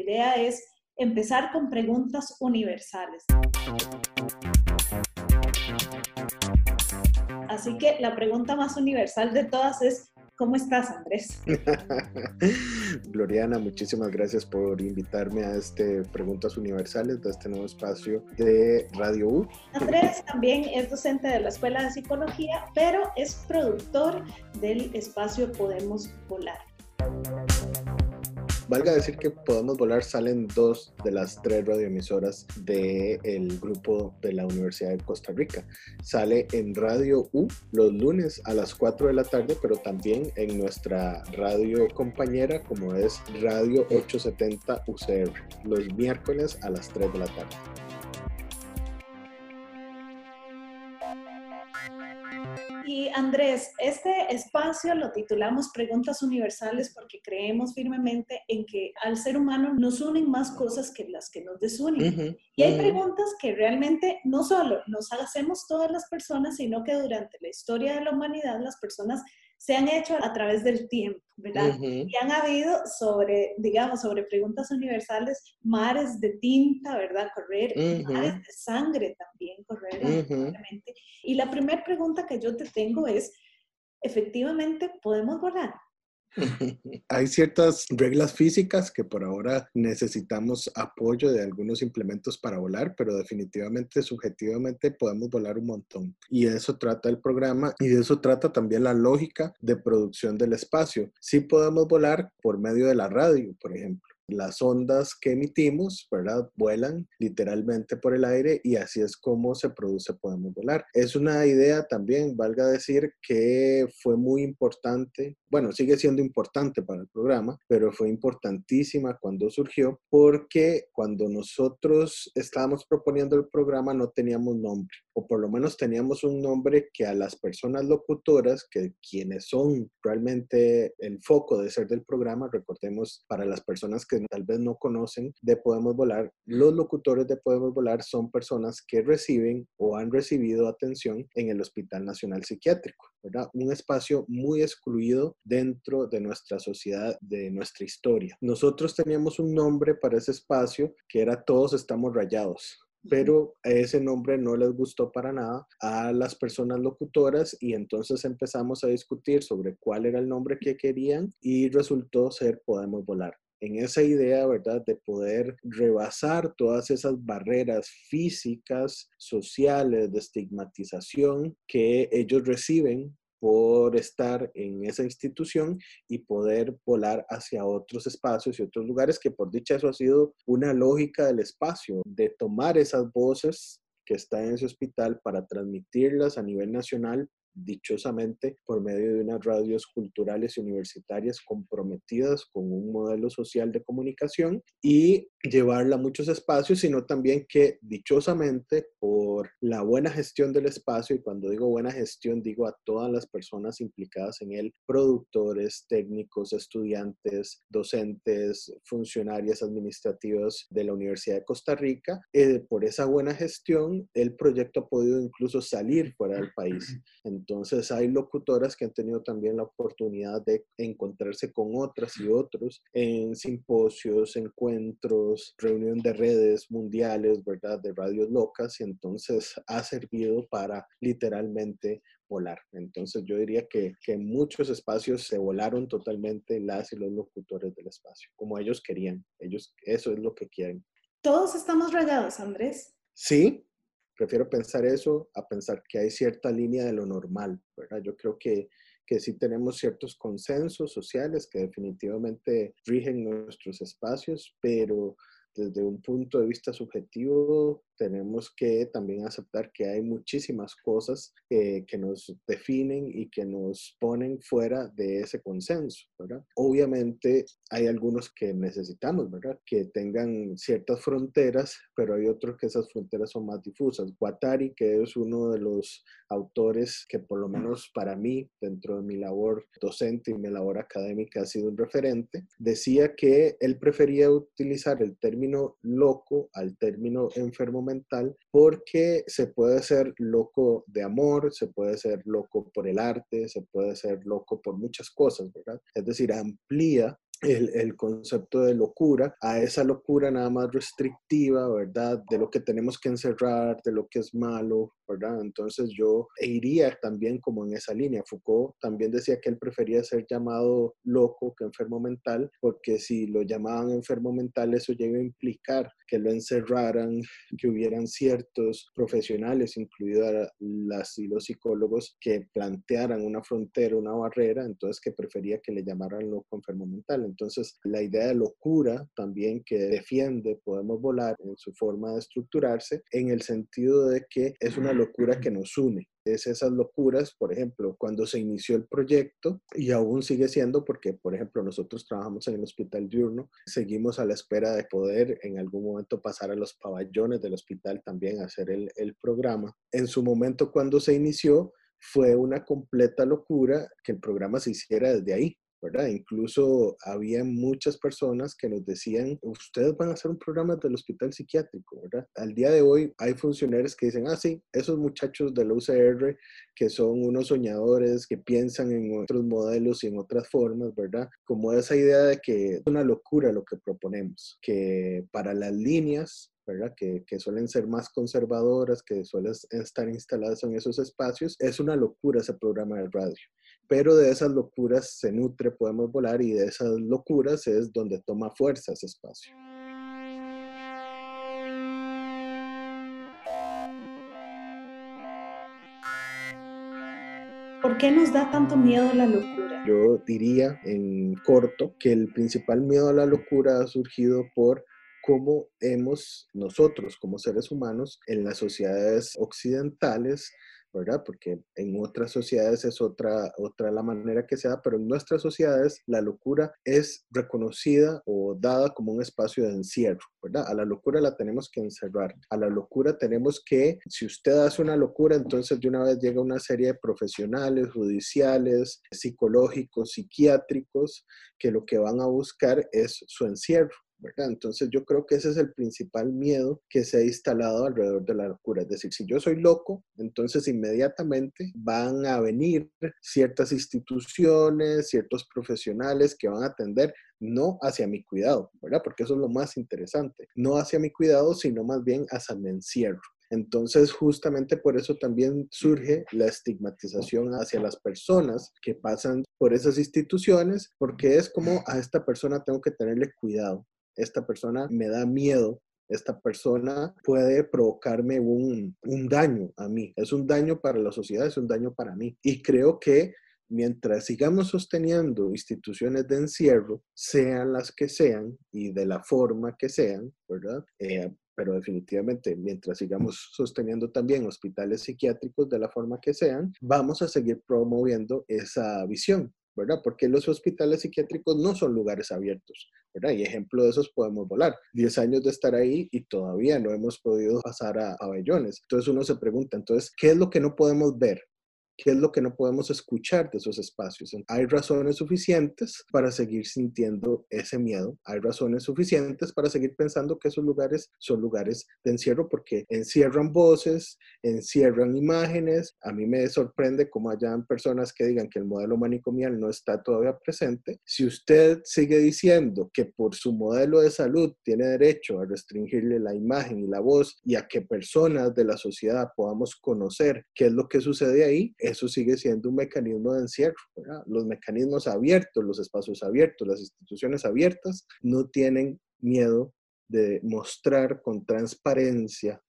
idea es empezar con preguntas universales. Así que la pregunta más universal de todas es, ¿cómo estás, Andrés? Gloriana, muchísimas gracias por invitarme a este Preguntas Universales de este nuevo espacio de Radio U. Andrés también es docente de la Escuela de Psicología, pero es productor del espacio Podemos Volar. Valga decir que Podemos Volar salen dos de las tres radioemisoras del grupo de la Universidad de Costa Rica. Sale en Radio U los lunes a las 4 de la tarde, pero también en nuestra radio compañera como es Radio 870 UCR, los miércoles a las 3 de la tarde. Y Andrés, este espacio lo titulamos Preguntas Universales porque creemos firmemente en que al ser humano nos unen más cosas que las que nos desunen. y hay preguntas que realmente no solo nos hacemos todas las personas, sino que durante la historia de la humanidad las personas se han hecho a través del tiempo, ¿verdad? Y han habido sobre, digamos, sobre preguntas universales, mares de tinta, ¿verdad? Correr, mares de sangre también, correr, Y la primera pregunta que yo te tengo es, ¿efectivamente podemos volar? Hay ciertas reglas físicas que por ahora necesitamos apoyo de algunos implementos para volar, pero definitivamente, subjetivamente, podemos volar un montón. Y de eso trata el programa y de eso trata también la lógica de producción del espacio. Sí podemos volar por medio de la radio, por ejemplo las ondas que emitimos, ¿verdad? Vuelan literalmente por el aire y así es como se produce Podemos Volar. Es una idea también, valga decir, que fue muy importante, bueno, sigue siendo importante para el programa, pero fue importantísima cuando surgió porque cuando nosotros estábamos proponiendo el programa no teníamos nombre, o por lo menos teníamos un nombre que a las personas locutoras, que quienes son realmente el foco de ser del programa, recordemos para las personas que tal vez no conocen de Podemos Volar, los locutores de Podemos Volar son personas que reciben o han recibido atención en el Hospital Nacional Psiquiátrico, ¿verdad? Un espacio muy excluido dentro de nuestra sociedad, de nuestra historia. Nosotros teníamos un nombre para ese espacio que era Todos estamos rayados pero ese nombre no les gustó para nada a las personas locutoras y entonces empezamos a discutir sobre cuál era el nombre que querían y resultó ser Podemos Volar en esa idea, ¿verdad?, de poder rebasar todas esas barreras físicas, sociales, de estigmatización que ellos reciben por estar en esa institución y poder volar hacia otros espacios y otros lugares, que por dicha eso ha sido una lógica del espacio, de tomar esas voces que están en ese hospital para transmitirlas a nivel nacional dichosamente por medio de unas radios culturales y universitarias comprometidas con un modelo social de comunicación y llevarla a muchos espacios, sino también que dichosamente por la buena gestión del espacio, y cuando digo buena gestión digo a todas las personas implicadas en él, productores, técnicos, estudiantes, docentes, funcionarias administrativas de la Universidad de Costa Rica, eh, por esa buena gestión el proyecto ha podido incluso salir fuera del país. Entonces hay locutoras que han tenido también la oportunidad de encontrarse con otras y otros en simposios, encuentros, reunión de redes mundiales, ¿verdad? De radios locas y entonces ha servido para literalmente volar. Entonces yo diría que, que muchos espacios se volaron totalmente las y los locutores del espacio, como ellos querían. Ellos, eso es lo que quieren. Todos estamos rayados, Andrés. Sí, prefiero pensar eso a pensar que hay cierta línea de lo normal, ¿verdad? Yo creo que, que sí tenemos ciertos consensos sociales que definitivamente rigen nuestros espacios, pero desde un punto de vista subjetivo tenemos que también aceptar que hay muchísimas cosas que nos definen y que nos ponen fuera de ese consenso, ¿verdad? Obviamente hay algunos que necesitamos, ¿verdad? Que tengan ciertas fronteras, pero hay otros que esas fronteras son más difusas. Guattari, que es uno de los autores que por lo menos para mí, dentro de mi labor docente y mi labor académica, ha sido un referente, decía que él prefería utilizar el término loco al término enfermo mental porque se puede ser loco de amor, se puede ser loco por el arte, se puede ser loco por muchas cosas, ¿verdad? Es decir, amplía el, el, concepto de locura a esa locura nada más restrictiva, ¿verdad? De lo que tenemos que encerrar, de lo que es malo, ¿verdad? Entonces yo iría también como en esa línea. Foucault también decía que él prefería ser llamado loco que enfermo mental, porque si lo llamaban enfermo mental, eso llega a implicar que lo encerraran, que hubieran ciertos profesionales, incluidos las y los psicólogos, que plantearan una frontera, una barrera, entonces que prefería que le llamaran loco enfermo mental. Entonces, la idea de locura también que defiende Podemos Volar en su forma de estructurarse, en el sentido de que es una locura que nos une. Es esas locuras, por ejemplo, cuando se inició el proyecto y aún sigue siendo porque, por ejemplo, nosotros trabajamos en el hospital diurno, seguimos a la espera de poder en algún momento pasar a los pabellones del hospital también a hacer el, el programa. En su momento cuando se inició, fue una completa locura que el programa se hiciera desde ahí. ¿Verdad? Incluso había muchas personas que nos decían, ustedes van a hacer un programa del hospital psiquiátrico, ¿verdad? Al día de hoy hay funcionarios que dicen, ah, sí, esos muchachos de la UCR que son unos soñadores, que piensan en otros modelos y en otras formas, ¿verdad? Como esa idea de que es una locura lo que proponemos, que para las líneas ¿verdad? Que, que, suelen ser más conservadoras, que suelen estar instaladas en esos espacios. Es una locura ese programa de radio pero de esas locuras se nutre Podemos Volar y de esas locuras es donde toma fuerza ese espacio. ¿Por qué nos da tanto miedo la locura? Yo diría en corto que el principal miedo a la locura ha surgido por cómo hemos nosotros como seres humanos en las sociedades occidentales ¿verdad? Porque en otras sociedades es otra, otra la manera que se da, pero en nuestras sociedades la locura es reconocida o dada como un espacio de encierro, ¿verdad? A la locura la tenemos que encerrar, a la locura tenemos que, si usted hace una locura, entonces de una vez llega una serie de profesionales, judiciales, psicológicos, psiquiátricos, que lo que van a buscar es su encierro, entonces yo creo que ese es el principal miedo que se ha instalado alrededor de la locura. Es decir, si yo soy loco, entonces inmediatamente van a venir ciertas instituciones, ciertos profesionales que van a atender no hacia mi cuidado, ¿verdad? Porque eso es lo más interesante. No hacia mi cuidado, sino más bien hacia mi encierro. Entonces, justamente por eso también surge la estigmatización hacia las personas que pasan por esas instituciones, porque es como a esta persona tengo que tenerle cuidado, esta persona me da miedo, esta persona puede provocarme un, daño a mí. Es un daño para la sociedad, es un daño para mí. Y creo que mientras sigamos sosteniendo instituciones de encierro, sean las que sean y de la forma que sean, ¿verdad? Eh, pero definitivamente mientras sigamos sosteniendo también hospitales psiquiátricos de la forma que sean, vamos a seguir promoviendo esa visión. ¿Verdad? Porque los hospitales psiquiátricos no son lugares abiertos, ¿verdad? Y ejemplo de esos podemos volar. Diez años de estar ahí y todavía no hemos podido pasar a pabellones. Entonces uno se pregunta, entonces, ¿qué es lo que no podemos ver? ¿Qué es lo que no podemos escuchar de esos espacios? Hay razones suficientes para seguir sintiendo ese miedo. Hay razones suficientes para seguir pensando que esos lugares son lugares de encierro porque encierran voces, encierran imágenes. A mí me sorprende cómo hayan personas que digan que el modelo manicomial no está todavía presente. Si usted sigue diciendo que por su modelo de salud tiene derecho a restringirle la imagen y la voz y a que personas de la sociedad podamos conocer qué es lo que sucede ahí, eso sigue siendo un mecanismo de encierro. Los mecanismos abiertos, los espacios abiertos, las instituciones abiertas no tienen miedo de mostrar con transparencia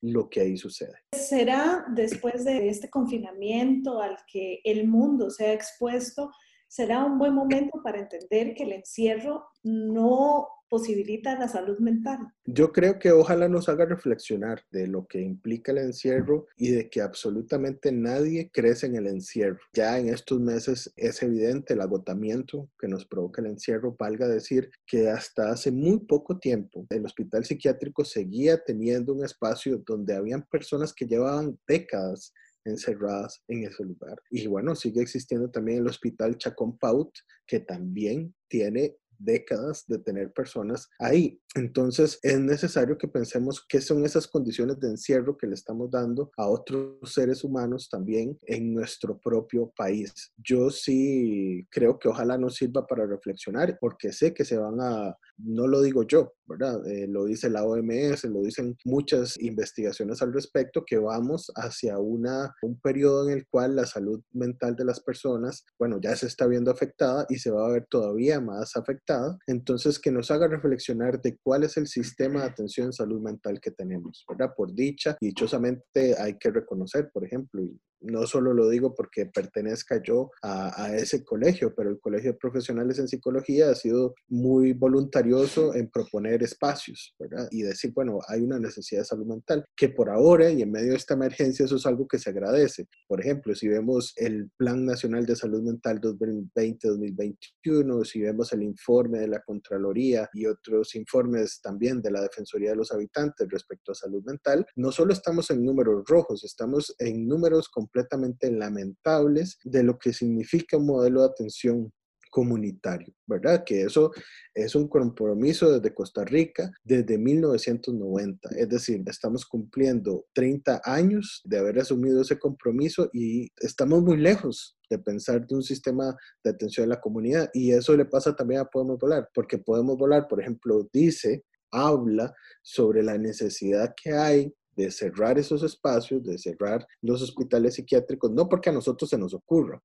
lo que ahí sucede. ¿Será después de este confinamiento al que el mundo se ha expuesto, será un buen momento para entender que el encierro no posibilita la salud mental. Yo creo que ojalá nos haga reflexionar de lo que implica el encierro y de que absolutamente nadie crece en el encierro. Ya en estos meses es evidente el agotamiento que nos provoca el encierro. Valga decir que hasta hace muy poco tiempo el hospital psiquiátrico seguía teniendo un espacio donde habían personas que llevaban décadas encerradas en ese lugar. Y bueno, sigue existiendo también el hospital Chacón Paut, que también tiene décadas de tener personas ahí. Entonces es necesario que pensemos qué son esas condiciones de encierro que le estamos dando a otros seres humanos también en nuestro propio país. Yo sí creo que ojalá nos sirva para reflexionar porque sé que se van a, no lo digo yo, ¿verdad? Eh, lo dice la OMS, lo dicen muchas investigaciones al respecto, que vamos hacia una, un periodo en el cual la salud mental de las personas, bueno, ya se está viendo afectada y se va a ver todavía más afectada. Entonces, que nos haga reflexionar de cuál es el sistema de atención en salud mental que tenemos, ¿verdad? Por dicha, dichosamente hay que reconocer, por ejemplo, y no solo lo digo porque pertenezca yo a, ese colegio, pero el Colegio de Profesionales en Psicología ha sido muy voluntarioso en proponer espacios, ¿verdad? Y decir, bueno, hay una necesidad de salud mental, que por ahora y en medio de esta emergencia eso es algo que se agradece. Por ejemplo, si vemos el Plan Nacional de Salud Mental 2020-2021, si vemos el informe de la Contraloría y otros informes también de la Defensoría de los Habitantes respecto a salud mental, no solo estamos en números rojos, estamos en números con completamente lamentables de lo que significa un modelo de atención comunitario, ¿verdad? Que eso es un compromiso desde Costa Rica desde 1990, es decir, estamos cumpliendo 30 años de haber asumido ese compromiso y estamos muy lejos de pensar de un sistema de atención a la comunidad y eso le pasa también a Podemos Volar, porque Podemos Volar, por ejemplo, dice, habla sobre la necesidad que hay de cerrar esos espacios, de cerrar los hospitales psiquiátricos, no porque a nosotros se nos ocurra,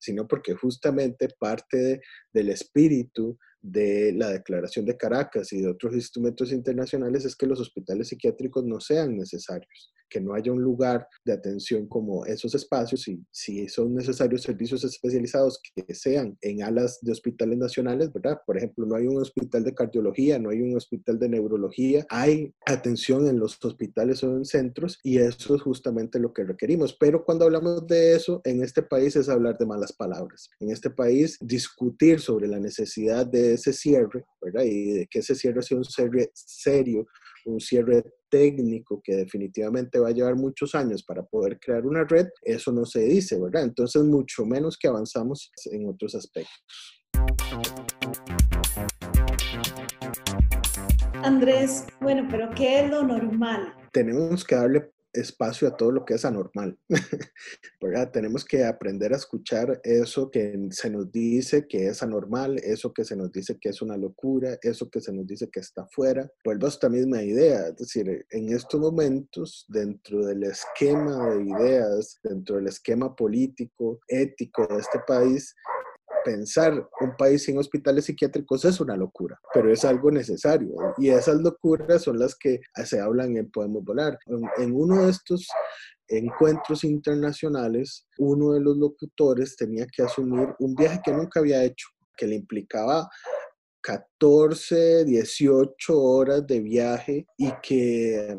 sino porque justamente parte del espíritu de la Declaración de Caracas y de otros instrumentos internacionales es que los hospitales psiquiátricos no sean necesarios que no haya un lugar de atención como esos espacios y si son necesarios servicios especializados que sean en alas de hospitales nacionales, ¿verdad? Por ejemplo, no hay un hospital de cardiología, no hay un hospital de neurología, hay atención en los hospitales o en centros y eso es justamente lo que requerimos. Pero cuando hablamos de eso, en este país es hablar de malas palabras. En este país, discutir sobre la necesidad de ese cierre, ¿verdad? Y de que ese cierre sea un cierre serio, un cierre técnico que definitivamente va a llevar muchos años para poder crear una red, eso no se dice, ¿verdad? Entonces, mucho menos que avanzamos en otros aspectos. Andrés, bueno, pero ¿qué es lo normal? Tenemos que darle espacio a todo lo que es anormal. ¿verdad? Tenemos que aprender a escuchar eso que se nos dice que es anormal, eso que se nos dice que es una locura, eso que se nos dice que está fuera. Vuelvo a esta misma idea, es decir, en estos momentos, dentro del esquema de ideas, dentro del esquema político, ético de este país, pensar un país sin hospitales psiquiátricos es una locura, pero es algo necesario. Y esas locuras son las que se hablan en Podemos Volar. En, uno de estos encuentros internacionales, uno de los locutores tenía que asumir un viaje que nunca había hecho, que le implicaba 14, 18 horas de viaje y que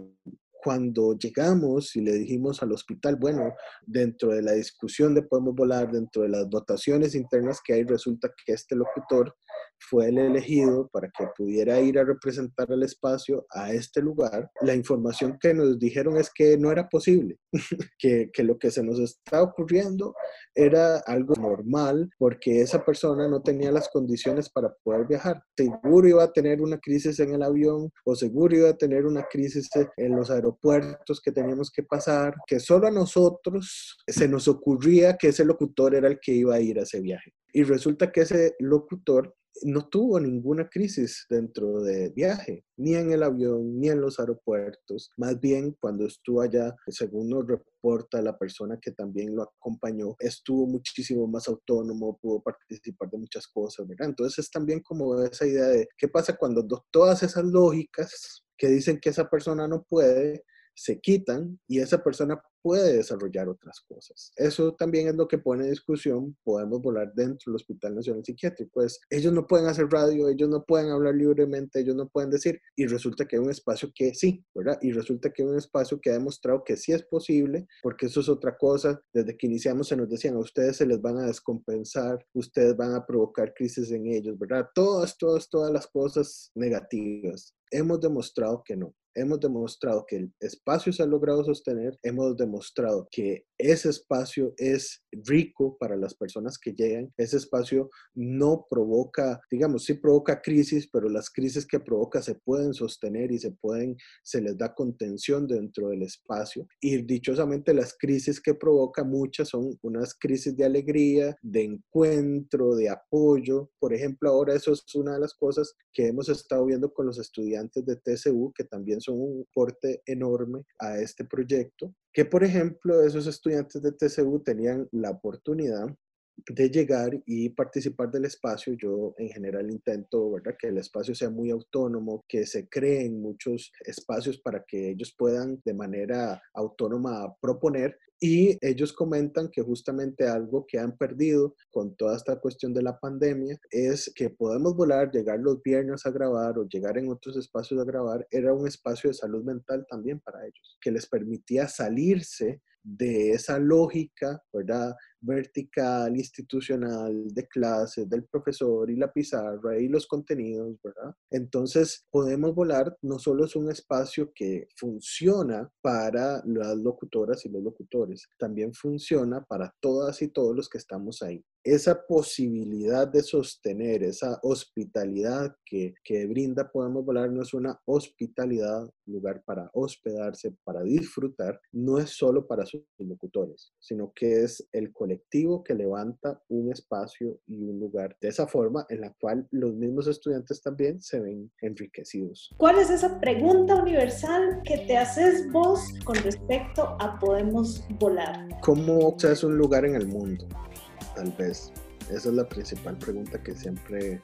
cuando llegamos y le dijimos al hospital, bueno, dentro de la discusión de Podemos Volar, dentro de las votaciones internas que hay, resulta que este locutor fue el elegido para que pudiera ir a representar el espacio a este lugar, la información que nos dijeron es que no era posible, que, que, lo que se nos estaba ocurriendo era algo normal porque esa persona no tenía las condiciones para poder viajar. Seguro iba a tener una crisis en el avión o seguro iba a tener una crisis en los aeropuertos que teníamos que pasar, que solo a nosotros se nos ocurría que ese locutor era el que iba a ir a ese viaje. Y resulta que ese locutor no tuvo ninguna crisis dentro de viaje, ni en el avión, ni en los aeropuertos. Más bien, cuando estuvo allá, según nos reporta la persona que también lo acompañó, estuvo muchísimo más autónomo, pudo participar de muchas cosas, ¿verdad? Entonces es también como esa idea de qué pasa cuando todas esas lógicas que dicen que esa persona no puede, se quitan y esa persona puede desarrollar otras cosas. Eso también es lo que pone en discusión, podemos volar dentro del Hospital Nacional Psiquiátrico. Pues ellos no pueden hacer radio, ellos no pueden hablar libremente, ellos no pueden decir, y resulta que hay un espacio que sí, ¿verdad? Y resulta que hay un espacio que ha demostrado que sí es posible, porque eso es otra cosa. Desde que iniciamos se nos decían, a ustedes se les van a descompensar, ustedes van a provocar crisis en ellos, ¿verdad? Todas, todas, todas las cosas negativas. Hemos demostrado que no. Hemos demostrado que el espacio se ha logrado sostener, hemos demostrado que ese espacio es rico para las personas que llegan, ese espacio no provoca, digamos, sí provoca crisis, pero las crisis que provoca se pueden sostener y se pueden, se les da contención dentro del espacio. Y dichosamente las crisis que provoca muchas son unas crisis de alegría, de encuentro, de apoyo. Por ejemplo, ahora eso es una de las cosas que hemos estado viendo con los estudiantes de TCU, que también son un porte enorme a este proyecto, que por ejemplo esos estudiantes de TCU tenían la oportunidad de llegar y participar del espacio. Yo en general intento, ¿verdad? Que el espacio sea muy autónomo, que se creen muchos espacios para que ellos puedan de manera autónoma proponer. Y ellos comentan que justamente algo que han perdido con toda esta cuestión de la pandemia es que podemos volar, llegar los viernes a grabar o llegar en otros espacios a grabar, era un espacio de salud mental también para ellos, que les permitía salirse de esa lógica, ¿verdad? Vertical, institucional, de clases, del profesor y la pizarra y los contenidos, ¿verdad? Entonces, podemos volar no solo es un espacio que funciona para las locutoras y los locutores, también funciona para todas y todos los que estamos ahí esa posibilidad de sostener, esa hospitalidad que, que, brinda Podemos Volar no es una hospitalidad, lugar para hospedarse, para disfrutar, no es solo para sus locutores, sino que es el colectivo que levanta un espacio y un lugar de esa forma en la cual los mismos estudiantes también se ven enriquecidos. ¿Cuál es esa pregunta universal que te haces vos con respecto a Podemos Volar? ¿Cómo hace un lugar en el mundo? Tal vez. Esa es la principal pregunta que siempre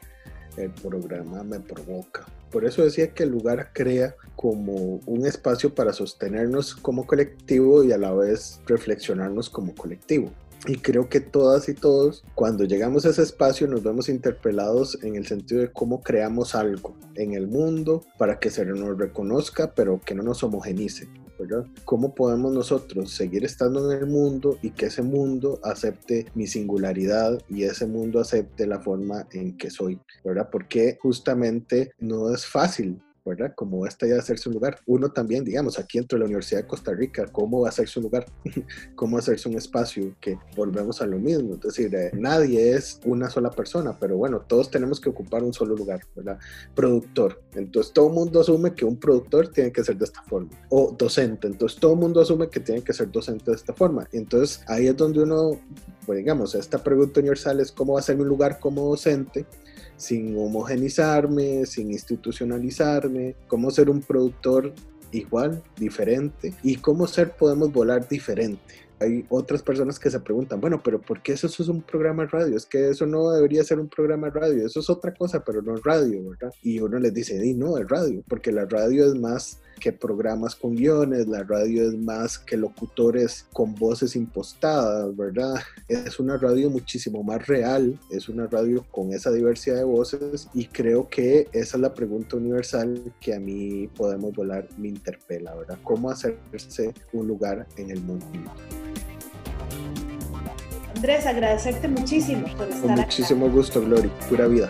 el programa me provoca. Por eso decía que el lugar crea como un espacio para sostenernos como colectivo y a la vez reflexionarnos como colectivo. Y creo que todas y todos, cuando llegamos a ese espacio, nos vemos interpelados en el sentido de cómo creamos algo en el mundo para que se nos reconozca, pero que no nos homogenice. ¿Cómo podemos nosotros seguir estando en el mundo y que ese mundo acepte mi singularidad y ese mundo acepte la forma en que soy, ¿verdad? Porque justamente no es fácil ¿verdad? Como esta ya hacerse un lugar. Uno también, digamos, aquí dentro de la Universidad de Costa Rica, ¿cómo va a hacerse un lugar? ¿Cómo hacerse un espacio? Que volvemos a lo mismo. Es decir, eh, nadie es una sola persona, pero bueno, todos tenemos que ocupar un solo lugar, ¿verdad? Productor. Entonces todo el mundo asume que un productor tiene que ser de esta forma. O docente. Entonces todo el mundo asume que tiene que ser docente de esta forma. Entonces ahí es donde uno, pues digamos, esta pregunta universal es cómo va a ser mi lugar como docente sin homogenizarme, sin institucionalizarme, cómo ser un productor igual, diferente y cómo ser podemos volar diferente. Hay otras personas que se preguntan, bueno, pero ¿por qué eso, es un programa de radio? Es que eso no debería ser un programa de radio, eso es otra cosa, pero no es radio, ¿verdad? Y uno les dice, di, no, es radio, porque la radio es más que programas con guiones, la radio es más que locutores con voces impostadas, ¿verdad? Es una radio muchísimo más real, es una radio con esa diversidad de voces y creo que esa es la pregunta universal que a mí podemos volar me interpela, ¿verdad? ¿Cómo hacerse un lugar en el mundo? Andrés, agradecerte muchísimo por estar Con muchísimo gusto, Gloria. Pura vida.